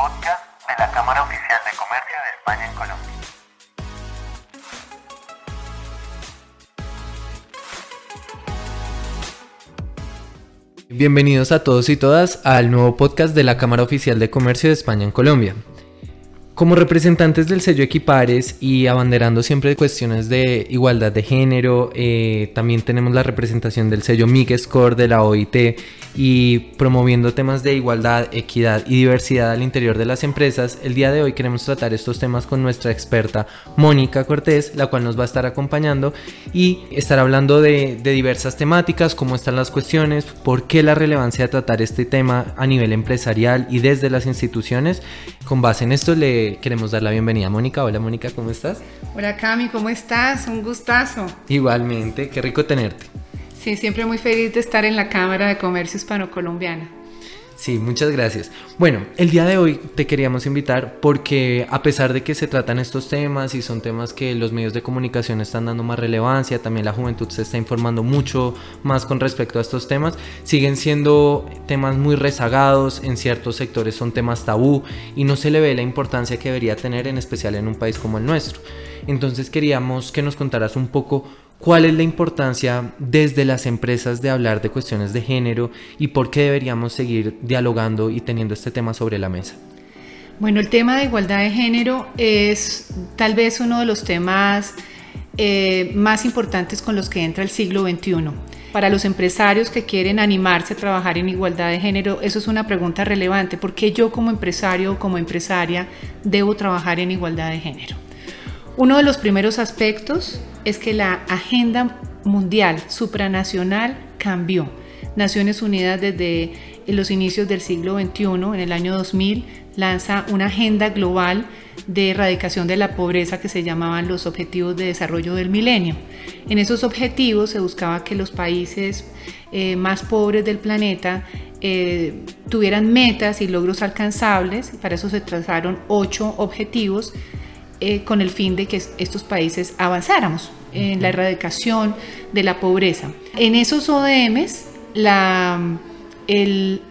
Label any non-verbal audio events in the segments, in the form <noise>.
podcast de la Cámara Oficial de Comercio de España en Colombia. Bienvenidos a todos y todas al nuevo podcast de la Cámara Oficial de Comercio de España en Colombia. Como representantes del sello Equipares y abanderando siempre cuestiones de igualdad de género, eh, también tenemos la representación del sello MIG Score de la OIT y promoviendo temas de igualdad, equidad y diversidad al interior de las empresas, el día de hoy queremos tratar estos temas con nuestra experta Mónica Cortés, la cual nos va a estar acompañando y estar hablando de, de diversas temáticas, cómo están las cuestiones, por qué la relevancia de tratar este tema a nivel empresarial y desde las instituciones. Con base en esto le queremos dar la bienvenida a Mónica. Hola Mónica, ¿cómo estás? Hola Cami, ¿cómo estás? Un gustazo. Igualmente, qué rico tenerte. Sí, siempre muy feliz de estar en la Cámara de Comercio Hispano-Colombiana. Sí, muchas gracias. Bueno, el día de hoy te queríamos invitar porque a pesar de que se tratan estos temas y son temas que los medios de comunicación están dando más relevancia, también la juventud se está informando mucho más con respecto a estos temas, siguen siendo temas muy rezagados, en ciertos sectores son temas tabú y no se le ve la importancia que debería tener en especial en un país como el nuestro. Entonces queríamos que nos contaras un poco ¿Cuál es la importancia desde las empresas de hablar de cuestiones de género y por qué deberíamos seguir dialogando y teniendo este tema sobre la mesa? Bueno, el tema de igualdad de género es tal vez uno de los temas eh, más importantes con los que entra el siglo XXI. Para los empresarios que quieren animarse a trabajar en igualdad de género, eso es una pregunta relevante. ¿Por qué yo como empresario o como empresaria debo trabajar en igualdad de género? Uno de los primeros aspectos es que la agenda mundial supranacional cambió. Naciones Unidas desde los inicios del siglo XXI, en el año 2000, lanza una agenda global de erradicación de la pobreza que se llamaban los Objetivos de Desarrollo del Milenio. En esos objetivos se buscaba que los países eh, más pobres del planeta eh, tuvieran metas y logros alcanzables. Para eso se trazaron ocho objetivos eh, con el fin de que estos países avanzáramos en la erradicación de la pobreza. En esos ODMs, la, el,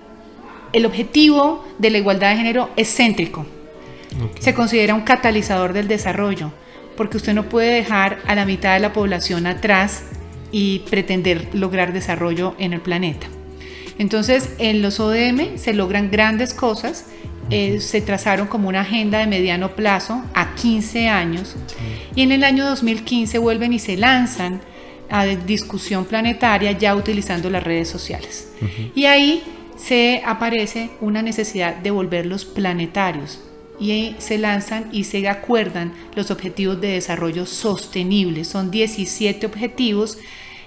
el, objetivo de la igualdad de género es céntrico. Se considera un catalizador del desarrollo, porque usted no puede dejar a la mitad de la población atrás y pretender lograr desarrollo en el planeta. Entonces, en los ODM se logran grandes cosas eh, se trazaron como una agenda de mediano plazo a 15 años y en el año 2015 vuelven y se lanzan a discusión planetaria ya utilizando las redes sociales. Y ahí se aparece una necesidad de volverlos planetarios y se lanzan y se acuerdan los objetivos de desarrollo sostenible. Son 17 objetivos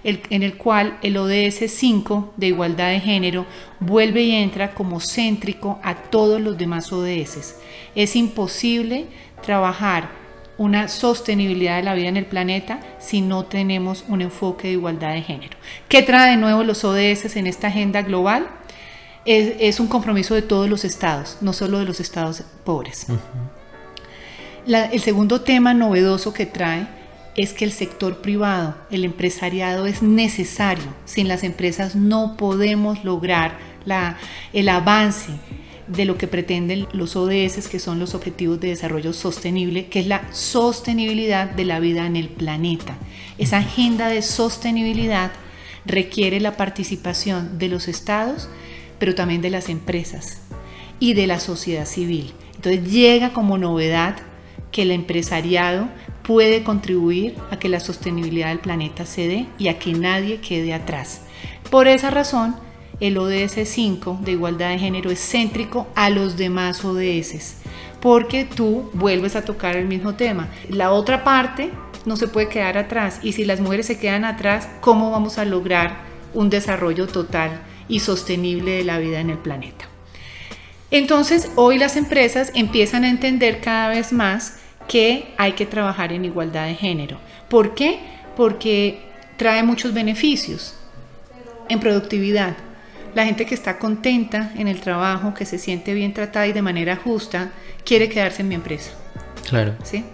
en el cual el ODS 5 de igualdad de género vuelve y entra como céntrico a todos los demás ODS. Es imposible trabajar una sostenibilidad de la vida en el planeta si no tenemos un enfoque de igualdad de género. ¿Qué trae de nuevo los ODS en esta agenda global? Es, un compromiso de todos los estados, no solo de los estados pobres. el segundo tema novedoso que trae es que el sector privado, el empresariado es necesario. Sin las empresas no podemos lograr el avance de lo que pretenden los ODS, que son los Objetivos de Desarrollo Sostenible, que es la sostenibilidad de la vida en el planeta. Esa agenda de sostenibilidad requiere la participación de los estados, pero también de las empresas y de la sociedad civil. Entonces llega como novedad que el empresariado puede contribuir a que la sostenibilidad del planeta se dé y a que nadie quede atrás. Por esa razón, el ODS 5 de igualdad de género es céntrico a los demás ODS, porque tú vuelves a tocar el mismo tema. La otra parte no se puede quedar atrás y si las mujeres se quedan atrás, ¿cómo vamos a lograr un desarrollo total y sostenible de la vida en el planeta? Entonces, hoy las empresas empiezan a entender cada vez más que hay que trabajar en igualdad de género. ¿Por qué? Porque trae muchos beneficios en productividad. La gente que está contenta en el trabajo, que se siente bien tratada y de manera justa, quiere quedarse en mi empresa. Claro. ¿Sí?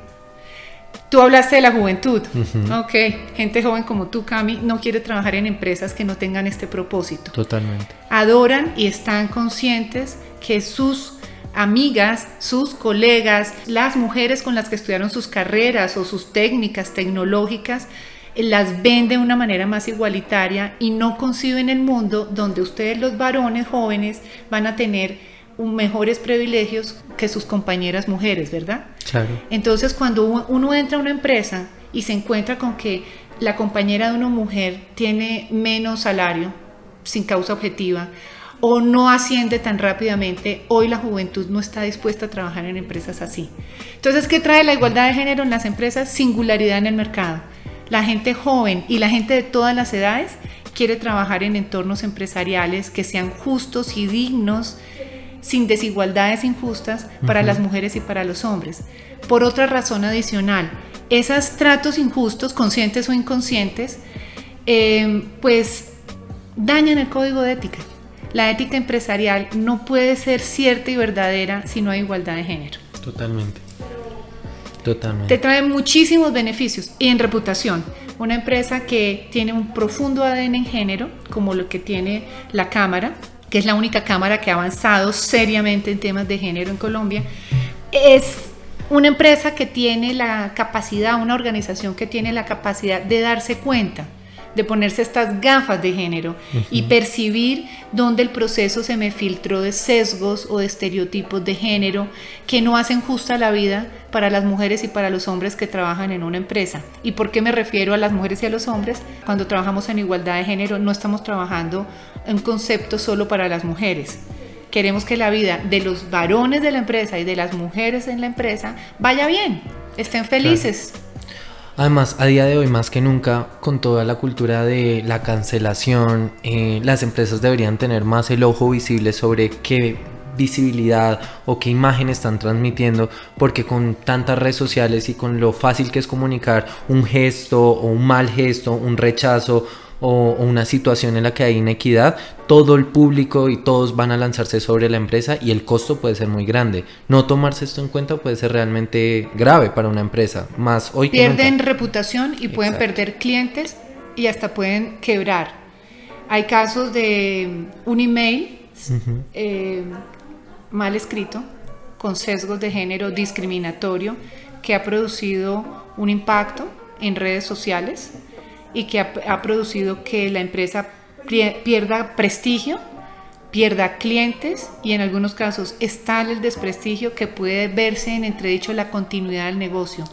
Tú hablaste de la juventud. Ok, gente joven como tú, Cami, no quiere trabajar en empresas que no tengan este propósito. Totalmente. Adoran y están conscientes que sus amigas, sus colegas, las mujeres con las que estudiaron sus carreras o sus técnicas tecnológicas, las ven de una manera más igualitaria y no conciben el mundo donde ustedes los varones jóvenes van a tener mejores privilegios que sus compañeras mujeres, ¿verdad? Claro. Entonces cuando uno entra a una empresa y se encuentra con que la compañera de una mujer tiene menos salario sin causa objetiva o no asciende tan rápidamente, hoy la juventud no está dispuesta a trabajar en empresas así. Entonces, ¿qué trae la igualdad de género en las empresas? Singularidad en el mercado. La gente joven y la gente de todas las edades quiere trabajar en entornos empresariales que sean justos y dignos, sin desigualdades injustas para las mujeres y para los hombres. Por otra razón adicional, esos tratos injustos, conscientes o inconscientes, eh, pues dañan el código de ética. La ética empresarial no puede ser cierta y verdadera si no hay igualdad de género. Totalmente. Totalmente. Te trae muchísimos beneficios y en reputación. Una empresa que tiene un profundo ADN en género, como lo que tiene la Cámara, que es la única Cámara que ha avanzado seriamente en temas de género en Colombia, es una empresa que tiene la capacidad, una organización que tiene la capacidad de darse cuenta de ponerse estas gafas de género y percibir dónde el proceso se me filtró de sesgos o de estereotipos de género que no hacen justa la vida para las mujeres y para los hombres que trabajan en una empresa. ¿Y por qué me refiero a las mujeres y a los hombres? Cuando trabajamos en igualdad de género no estamos trabajando en concepto solo para las mujeres. Queremos que la vida de los varones de la empresa y de las mujeres en la empresa vaya bien, estén felices. Además, a día de hoy más que nunca, con toda la cultura de la cancelación, eh, las empresas deberían tener más el ojo visible sobre qué visibilidad o qué imagen están transmitiendo, porque con tantas redes sociales y con lo fácil que es comunicar un gesto o un mal gesto, un rechazo o, una situación en la que hay inequidad, todo el público y todos van a lanzarse sobre la empresa y el costo puede ser muy grande. No tomarse esto en cuenta puede ser realmente grave para una empresa, más hoy Pierden reputación y pueden perder clientes y hasta pueden quebrar. Hay casos de un email eh, mal escrito, con sesgos de género discriminatorio, que ha producido un impacto en redes sociales y que ha, producido que la empresa pierda prestigio, pierda clientes y en algunos casos es tal el desprestigio que puede verse en entredicho la continuidad del negocio.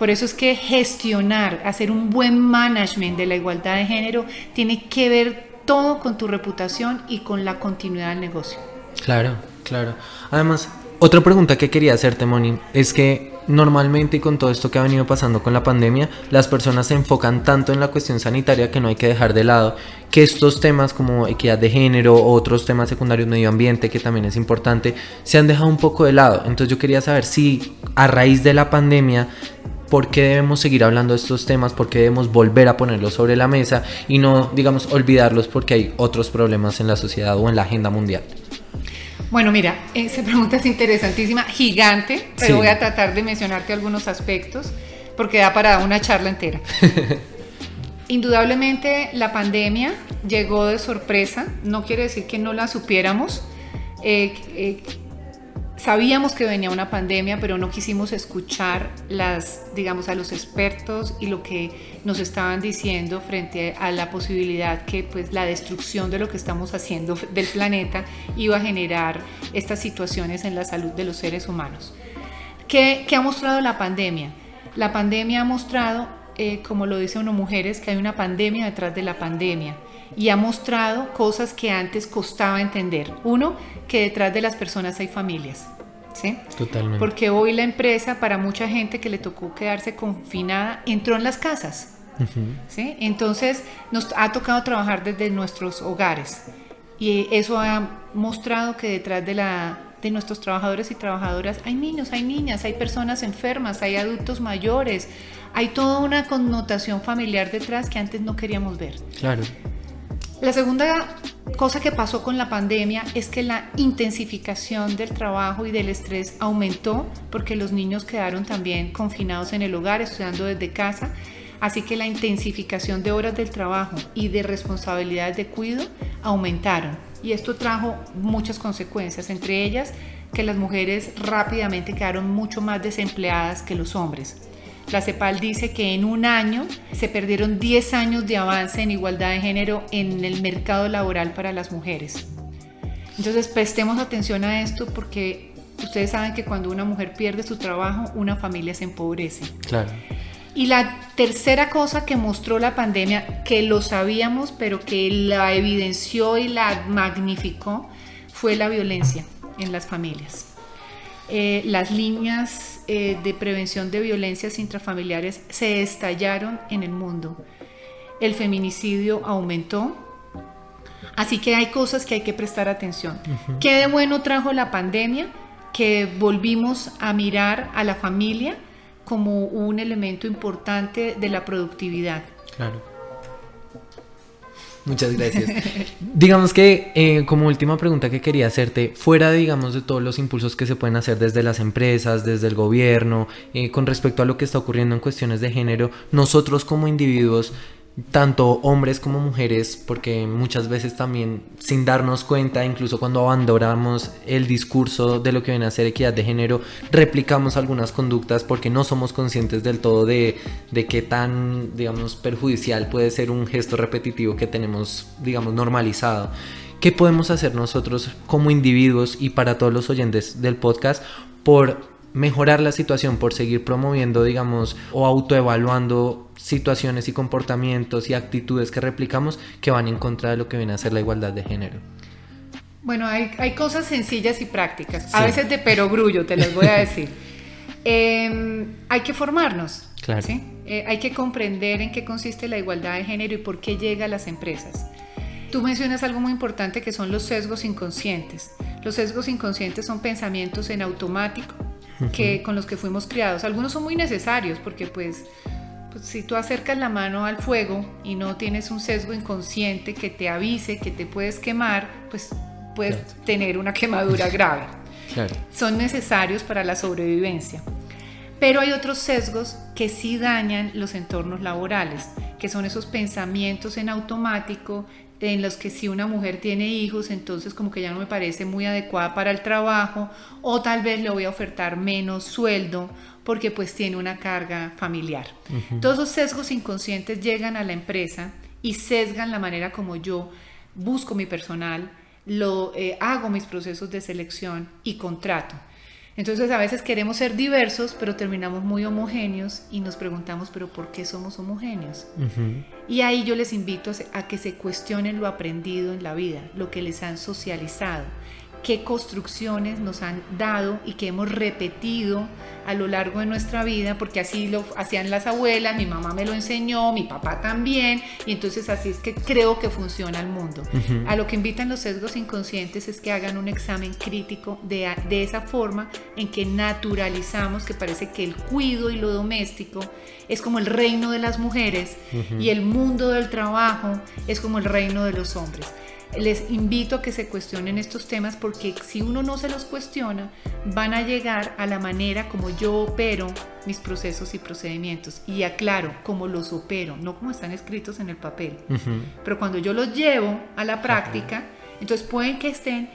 Por eso es que gestionar, hacer un buen management de la igualdad de género tiene que ver todo con tu reputación y con la continuidad del negocio. Claro, claro. Además, otra pregunta que quería hacerte, Moni, es que normalmente y con todo esto que ha venido pasando con la pandemia, las personas se enfocan tanto en la cuestión sanitaria que no hay que dejar de lado que estos temas como equidad de género, otros temas secundarios, medio ambiente, que también es importante, se han dejado un poco de lado. Entonces yo quería saber si a raíz de la pandemia por qué debemos seguir hablando de estos temas, por qué debemos volver a ponerlos sobre la mesa y no, digamos, olvidarlos porque hay otros problemas en la sociedad o en la agenda mundial. Bueno, mira, esa pregunta es interesantísima, gigante, pero voy a tratar de mencionarte algunos aspectos porque da para una charla entera. <laughs> Indudablemente la pandemia llegó de sorpresa, no quiere decir que no la supiéramos. Eh, eh, sabíamos que venía una pandemia, pero no quisimos escuchar las, digamos, a los expertos y lo que nos estaban diciendo frente a la posibilidad que pues la destrucción de lo que estamos haciendo <laughs> del planeta iba a generar estas situaciones en la salud de los seres humanos. ¿Qué, ha mostrado la pandemia? La pandemia ha mostrado, eh, como lo dice uno mujeres, que hay una pandemia detrás de la pandemia y ha mostrado cosas que antes costaba entender. Uno, que detrás de las personas hay familias. ¿Sí? Totalmente. Porque hoy la empresa, para mucha gente que le tocó quedarse confinada, entró en las casas. ¿sí? Entonces nos ha tocado trabajar desde nuestros hogares. Y eso ha mostrado que detrás de, la, de nuestros trabajadores y trabajadoras hay niños, hay niñas, hay personas enfermas, hay adultos mayores, hay toda una connotación familiar detrás que antes no queríamos ver. Claro. La segunda cosa que pasó con la pandemia es que la intensificación del trabajo y del estrés aumentó porque los niños quedaron también confinados en el hogar, estudiando desde casa. Así que la intensificación de horas del trabajo y de responsabilidades de cuidado aumentaron. Y esto trajo muchas consecuencias, entre ellas que las mujeres rápidamente quedaron mucho más desempleadas que los hombres. La CEPAL dice que en un año se perdieron 10 años de avance en igualdad de género en el mercado laboral para las mujeres. Entonces prestemos atención a esto porque ustedes saben que cuando una mujer pierde su trabajo, una familia se empobrece. Claro. Y la tercera cosa que mostró la pandemia, que lo sabíamos, pero que la evidenció y la magnificó, fue la violencia en las familias. Eh, las líneas eh, de prevención de violencias intrafamiliares se estallaron en el mundo. El feminicidio aumentó. Así que hay cosas que hay que prestar atención. ¿Qué de bueno trajo la pandemia? Que volvimos a mirar a la familia como un elemento importante de la productividad. Claro. Muchas gracias. digamos que eh, como última pregunta que quería hacerte, fuera digamos de todos los impulsos que se pueden hacer desde las empresas, desde el gobierno, eh, con respecto a lo que está ocurriendo en cuestiones de género, nosotros como individuos tanto hombres como mujeres, porque muchas veces también sin darnos cuenta, incluso cuando abandonamos el discurso de lo que viene a ser equidad de género, replicamos algunas conductas porque no somos conscientes del todo de, de qué tan, digamos, perjudicial puede ser un gesto repetitivo que tenemos, digamos, normalizado. ¿Qué podemos hacer nosotros como individuos y para todos los oyentes del podcast por mejorar la situación, por seguir promoviendo, digamos, o autoevaluando situaciones y comportamientos y actitudes que replicamos que van en contra de lo que viene a ser la igualdad de género. Bueno, hay, hay cosas sencillas y prácticas, a veces de perogrullo, te las voy a <laughs> decir. Em, hay que formarnos, claro. ¿sí? Eh, hay que comprender en qué consiste la igualdad de género y por qué llega a las empresas. Tú mencionas algo muy importante que son los sesgos inconscientes. Los sesgos inconscientes son pensamientos en automático que, con los que fuimos criados. Algunos son muy necesarios porque pues, pues, si tú acercas la mano al fuego y no tienes un sesgo inconsciente que te avise que te puedes quemar, pues puedes tener una quemadura grave. Son necesarios para la sobrevivencia. Pero hay otros sesgos que sí dañan los entornos laborales, que son esos pensamientos en automático en los que si una mujer tiene hijos, entonces como que ya no me parece muy adecuada para el trabajo, o tal vez le voy a ofertar menos sueldo porque pues tiene una carga familiar. Todos esos sesgos inconscientes llegan a la empresa y sesgan la manera como yo busco mi personal, lo eh, hago mis procesos de selección y contrato. Entonces a veces queremos ser diversos, pero terminamos muy homogéneos y nos preguntamos, pero ¿por qué somos homogéneos? Y ahí yo les invito a que se cuestionen lo aprendido en la vida, lo que les han socializado qué construcciones nos han dado y que hemos repetido a lo largo de nuestra vida, porque así lo hacían las abuelas, mi mamá me lo enseñó, mi papá también, y entonces así es que creo que funciona el mundo. A lo que invitan los sesgos inconscientes es que hagan un examen crítico de, de esa forma en que naturalizamos que parece que el cuido y lo doméstico es como el reino de las mujeres y el mundo del trabajo es como el reino de los hombres les invito a que se cuestionen estos temas porque si uno no se los cuestiona, van a llegar a la manera como yo opero mis procesos y procedimientos. Y aclaro, como los opero, no como están escritos en el papel. Pero cuando yo los llevo a la práctica, entonces pueden que estén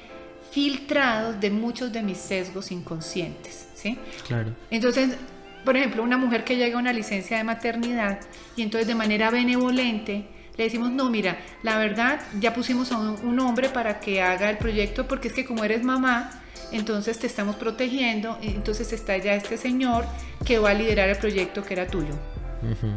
filtrados de muchos de mis sesgos inconscientes. ¿sí? Claro. Entonces, por ejemplo, una mujer que llega a una licencia de maternidad y entonces de manera benevolente le decimos, no, mira, la verdad, ya pusimos a un, hombre para que haga el proyecto porque es que como eres mamá, entonces te estamos protegiendo, entonces está ya este señor que va a liderar el proyecto que era tuyo.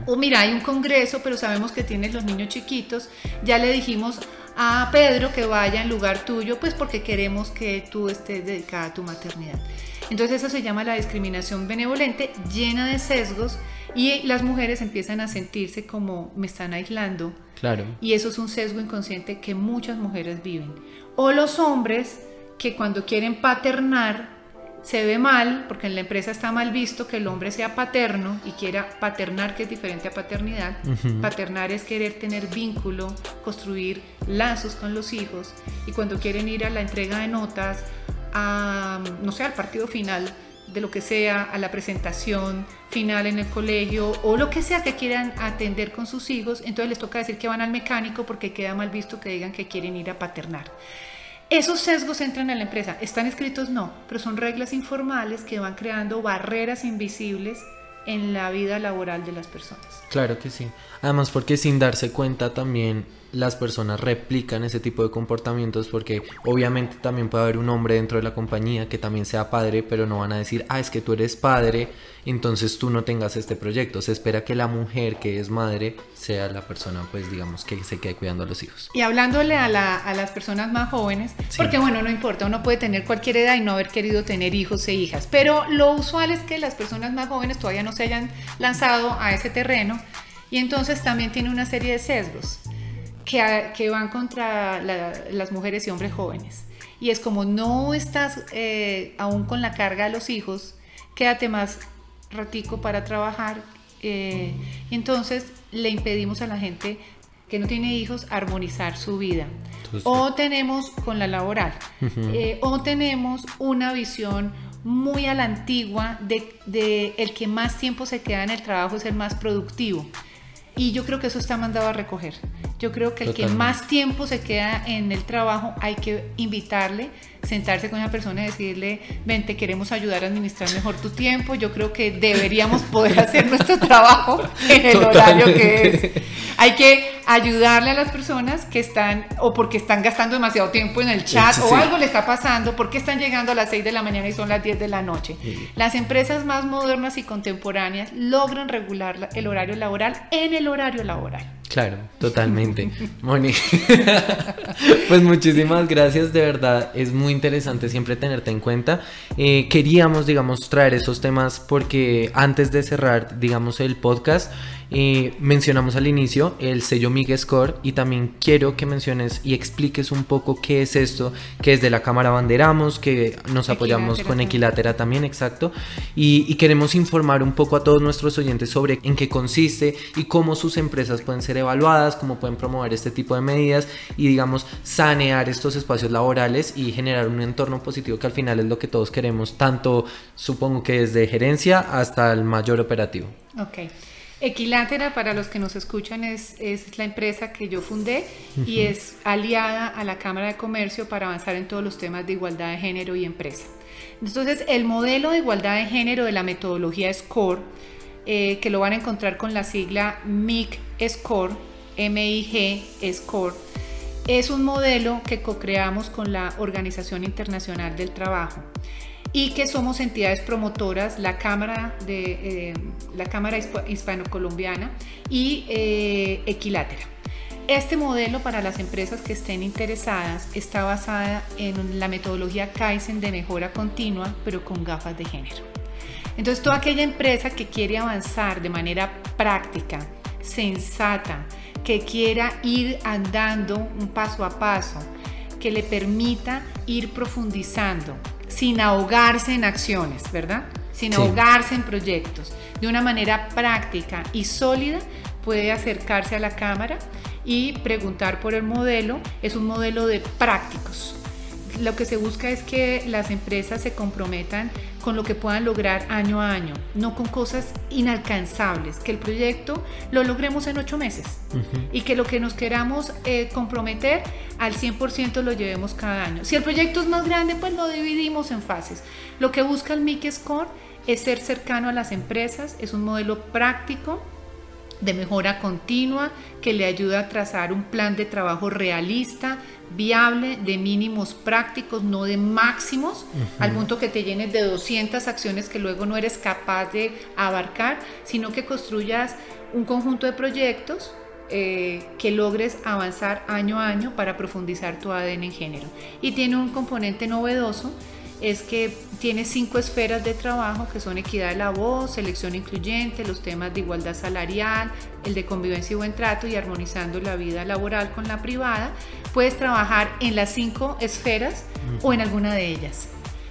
O mira, hay un congreso, pero sabemos que tienes los niños chiquitos, ya le dijimos a Pedro que vaya en lugar tuyo, pues porque queremos que tú estés dedicada a tu maternidad. Entonces eso se llama la discriminación benevolente, llena de sesgos, y las mujeres empiezan a sentirse como me están aislando, Claro. Y eso es un sesgo inconsciente que muchas mujeres viven. O los hombres que cuando quieren paternar se ve mal, porque en la empresa está mal visto que el hombre sea paterno y quiera paternar, que es diferente a paternidad. Paternar es querer tener vínculo, construir lazos con los hijos. Y cuando quieren ir a la entrega de notas, a, no sé, al partido final, de lo que sea, a la presentación final en el colegio o lo que sea que quieran atender con sus hijos, entonces les toca decir que van al mecánico porque queda mal visto que digan que quieren ir a paternar. Esos sesgos entran en la empresa. ¿Están escritos? No, pero son reglas informales que van creando barreras invisibles en la vida laboral de las personas. Claro que sí. Además porque sin darse cuenta también las personas replican ese tipo de comportamientos porque obviamente también puede haber un hombre dentro de la compañía que también sea padre, pero no van a decir, ah, es que tú eres padre, entonces tú no tengas este proyecto. Se espera que la mujer que es madre sea la persona, pues digamos, que se quede cuidando a los hijos. Y hablándole a, las personas más jóvenes, porque bueno, no importa, uno puede tener cualquier edad y no haber querido tener hijos e hijas, pero lo usual es que las personas más jóvenes todavía no se hayan lanzado a ese terreno y entonces también tiene una serie de sesgos que, van contra las mujeres y hombres jóvenes. Y es como no estás eh, aún con la carga de los hijos, quédate más ratico para trabajar. Eh, y entonces le impedimos a la gente que no tiene hijos armonizar su vida. o tenemos con la laboral, eh, o tenemos una visión muy a la antigua de, de el que más tiempo se queda en el trabajo es el más productivo. Y yo creo que eso está mandado a recoger. Yo creo que el que más tiempo se queda en el trabajo hay que invitarle, sentarse con una persona y decirle, ven, te queremos ayudar a administrar mejor tu tiempo. Yo creo que deberíamos poder hacer nuestro trabajo en el horario que es. Hay que ayudarle a las personas que están o porque están gastando demasiado tiempo en el chat o algo le está pasando, porque están llegando a las 6 de la mañana y son las 10 de la noche. Las empresas más modernas y contemporáneas logran regular el horario laboral en el horario laboral. Claro, totalmente. <laughs> Moni, <laughs> pues muchísimas gracias, de verdad, es muy interesante siempre tenerte en cuenta. Eh, queríamos, digamos, traer esos temas porque antes de cerrar, digamos, el podcast, mencionamos al inicio el sello MIG Score y también quiero que menciones y expliques un poco qué es esto, que es de la Cámara Banderamos, que nos apoyamos con Equilátera también, exacto, y, queremos informar un poco a todos nuestros oyentes sobre en qué consiste y cómo sus empresas pueden ser evaluadas, cómo pueden promover este tipo de medidas y digamos sanear estos espacios laborales y generar un entorno positivo que al final es lo que todos queremos, tanto supongo que desde gerencia hasta el mayor operativo. Ok. Equilátera, para los que nos escuchan, es, la empresa que yo fundé y es aliada a la Cámara de Comercio para avanzar en todos los temas de igualdad de género y empresa. Entonces, el modelo de igualdad de género de la metodología SCORE, eh, que lo van a encontrar con la sigla MIG SCORE, MIG SCORE, es un modelo que co-creamos con la Organización Internacional del Trabajo y que somos entidades promotoras, la Cámara, de, eh, la Cámara Hispano-Colombiana y eh, Equilátera. Este modelo para las empresas que estén interesadas está basada en la metodología Kaizen de mejora continua, pero con gafas de género. Entonces, toda aquella empresa que quiere avanzar de manera práctica, sensata, que quiera ir andando un paso a paso, que le permita ir profundizando, sin ahogarse en acciones, ¿verdad? Sin ahogarse en proyectos. De una manera práctica y sólida puede acercarse a la cámara y preguntar por el modelo. Es un modelo de prácticos, lo que se busca es que las empresas se comprometan con lo que puedan lograr año a año, no con cosas inalcanzables, que el proyecto lo logremos en ocho meses y que lo que nos queramos eh, comprometer al 100% lo llevemos cada año. Si el proyecto es más grande, pues lo dividimos en fases. Lo que busca el MIC Score es ser cercano a las empresas, es un modelo práctico de mejora continua que le ayuda a trazar un plan de trabajo realista, viable, de mínimos prácticos, no de máximos, al punto que te llenes de 200 acciones que luego no eres capaz de abarcar, sino que construyas un conjunto de proyectos eh, que logres avanzar año a año para profundizar tu ADN en género. Y tiene un componente novedoso es que tiene cinco esferas de trabajo que son equidad de la voz, selección incluyente, los temas de igualdad salarial, el de convivencia y buen trato y armonizando la vida laboral con la privada. Puedes trabajar en las cinco esferas o en alguna de ellas.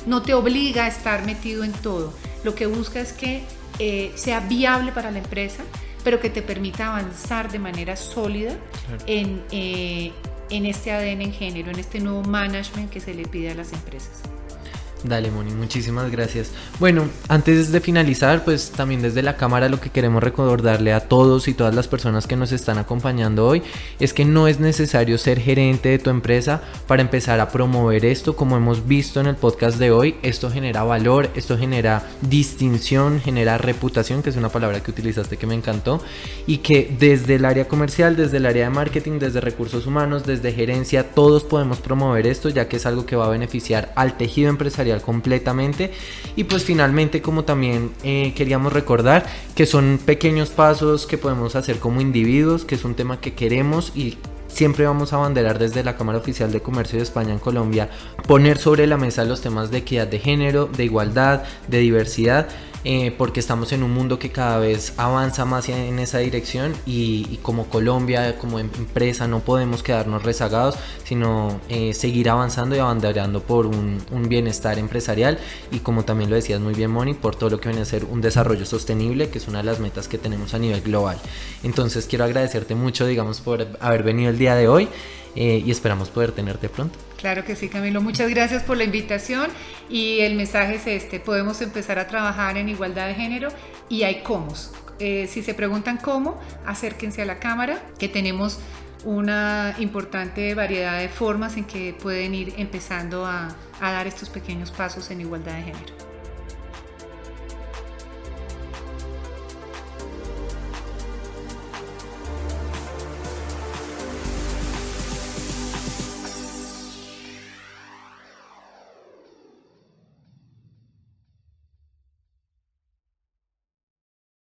No te obliga a estar metido en todo. Lo que busca es que eh, sea viable para la empresa, pero que te permita avanzar de manera sólida en, eh, en este ADN en género, en este nuevo management que se le pide a las empresas. Dale, Moni, muchísimas gracias. Bueno, antes de finalizar, pues también desde la cámara lo que queremos recordarle a todos y todas las personas que nos están acompañando hoy es que no es necesario ser gerente de tu empresa para empezar a promover esto, como hemos visto en el podcast de hoy. Esto genera valor, esto genera distinción, genera reputación, que es una palabra que utilizaste que me encantó, y que desde el área comercial, desde el área de marketing, desde recursos humanos, desde gerencia, todos podemos promover esto, ya que es algo que va a beneficiar al tejido empresarial completamente. Y pues finalmente, como también eh, queríamos recordar, que son pequeños pasos que podemos hacer como individuos, que es un tema que queremos y siempre vamos a abanderar desde la Cámara Oficial de Comercio de España en Colombia, poner sobre la mesa los temas de equidad de género, de igualdad, de diversidad eh, porque estamos en un mundo que cada vez avanza más en esa dirección y, como Colombia, como em, empresa, no podemos quedarnos rezagados, sino eh, seguir avanzando y abanderando por un, bienestar empresarial y como también lo decías muy bien, Moni, por todo lo que viene a ser un desarrollo sostenible, que es una de las metas que tenemos a nivel global. Entonces quiero agradecerte mucho, digamos, por haber venido el día de hoy eh, y esperamos poder tenerte pronto. Claro que sí, Camilo. Muchas gracias por la invitación y el mensaje es este. Podemos empezar a trabajar en igualdad de género y hay cómo. Eh, si se preguntan cómo, acérquense a la cámara, que tenemos una importante variedad de formas en que pueden ir empezando a dar estos pequeños pasos en igualdad de género.